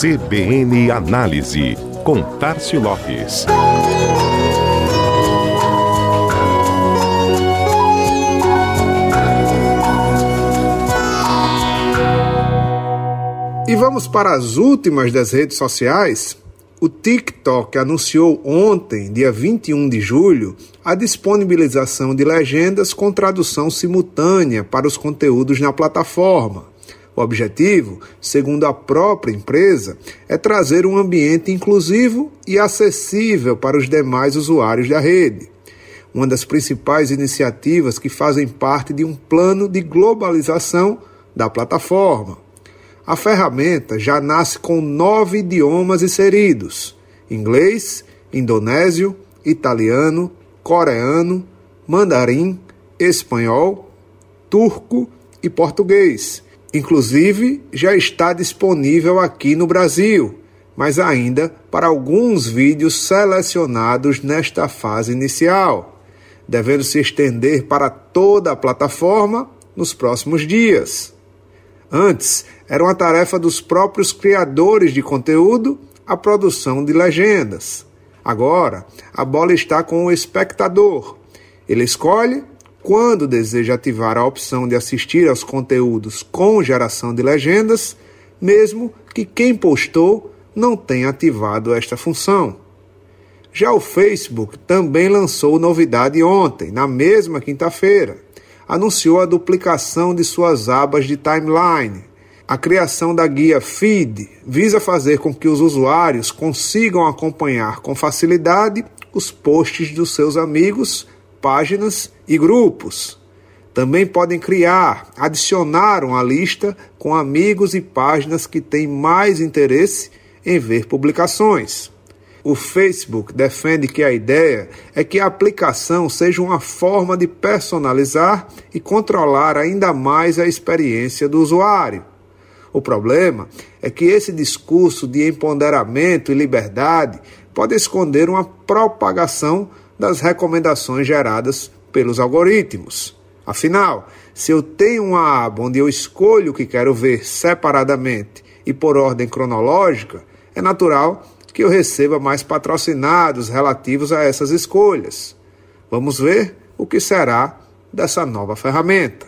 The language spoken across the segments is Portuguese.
CBN Análise, com Tarcio Lopes. E vamos para as últimas das redes sociais? O TikTok anunciou ontem, dia 21 de julho, a disponibilização de legendas com tradução simultânea para os conteúdos na plataforma. O objetivo, segundo a própria empresa, é trazer um ambiente inclusivo e acessível para os demais usuários da rede. Uma das principais iniciativas que fazem parte de um plano de globalização da plataforma. A ferramenta já nasce com nove idiomas inseridos: inglês, indonésio, italiano, coreano, mandarim, espanhol, turco e português Inclusive, já está disponível aqui no Brasil, mas ainda para alguns vídeos selecionados nesta fase inicial, devendo se estender para toda a plataforma nos próximos dias. Antes, era uma tarefa dos próprios criadores de conteúdo a produção de legendas. Agora, a bola está com o espectador. Ele escolhe quando deseja ativar a opção de assistir aos conteúdos com geração de legendas, mesmo que quem postou não tenha ativado esta função. Já o Facebook também lançou novidade ontem, na mesma quinta-feira. Anunciou a duplicação de suas abas de timeline. A criação da guia Feed visa fazer com que os usuários consigam acompanhar com facilidade os posts dos seus amigos páginas e grupos. Também podem criar, adicionar uma lista com amigos e páginas que têm mais interesse em ver publicações. O Facebook defende que a ideia é que a aplicação seja uma forma de personalizar e controlar ainda mais a experiência do usuário. O problema é que esse discurso de empoderamento e liberdade pode esconder uma propagação das recomendações geradas pelos algoritmos. Afinal, se eu tenho uma aba onde eu escolho o que quero ver separadamente e por ordem cronológica, é natural que eu receba mais patrocinados relativos a essas escolhas. Vamos ver o que será dessa nova ferramenta.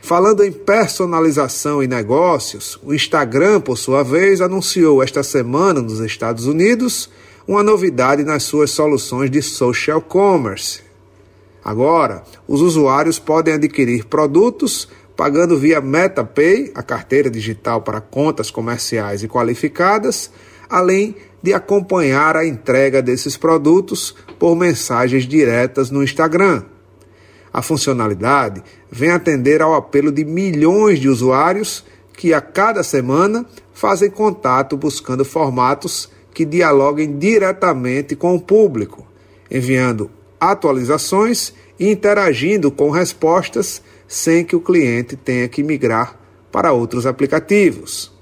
Falando em personalização e negócios, o Instagram, por sua vez, anunciou esta semana nos Estados Unidos uma novidade nas suas soluções de social commerce. Agora, os usuários podem adquirir produtos pagando via MetaPay, a carteira digital para contas comerciais e qualificadas, além de acompanhar a entrega desses produtos por mensagens diretas no Instagram. A funcionalidade vem atender ao apelo de milhões de usuários que a cada semana fazem contato buscando formatos que dialoguem diretamente com o público, enviando atualizações e interagindo com respostas sem que o cliente tenha que migrar para outros aplicativos.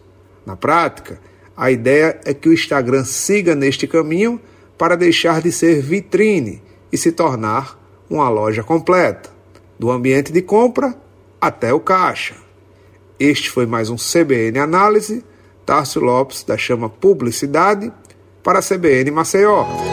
Na prática, a ideia é que o Instagram siga neste caminho para deixar de ser vitrine e se tornar uma loja completa, do ambiente de compra até o caixa. Este foi mais um CBN Análise. Tarso Lopes, da Chama Publicidade, para a CBN Maceió.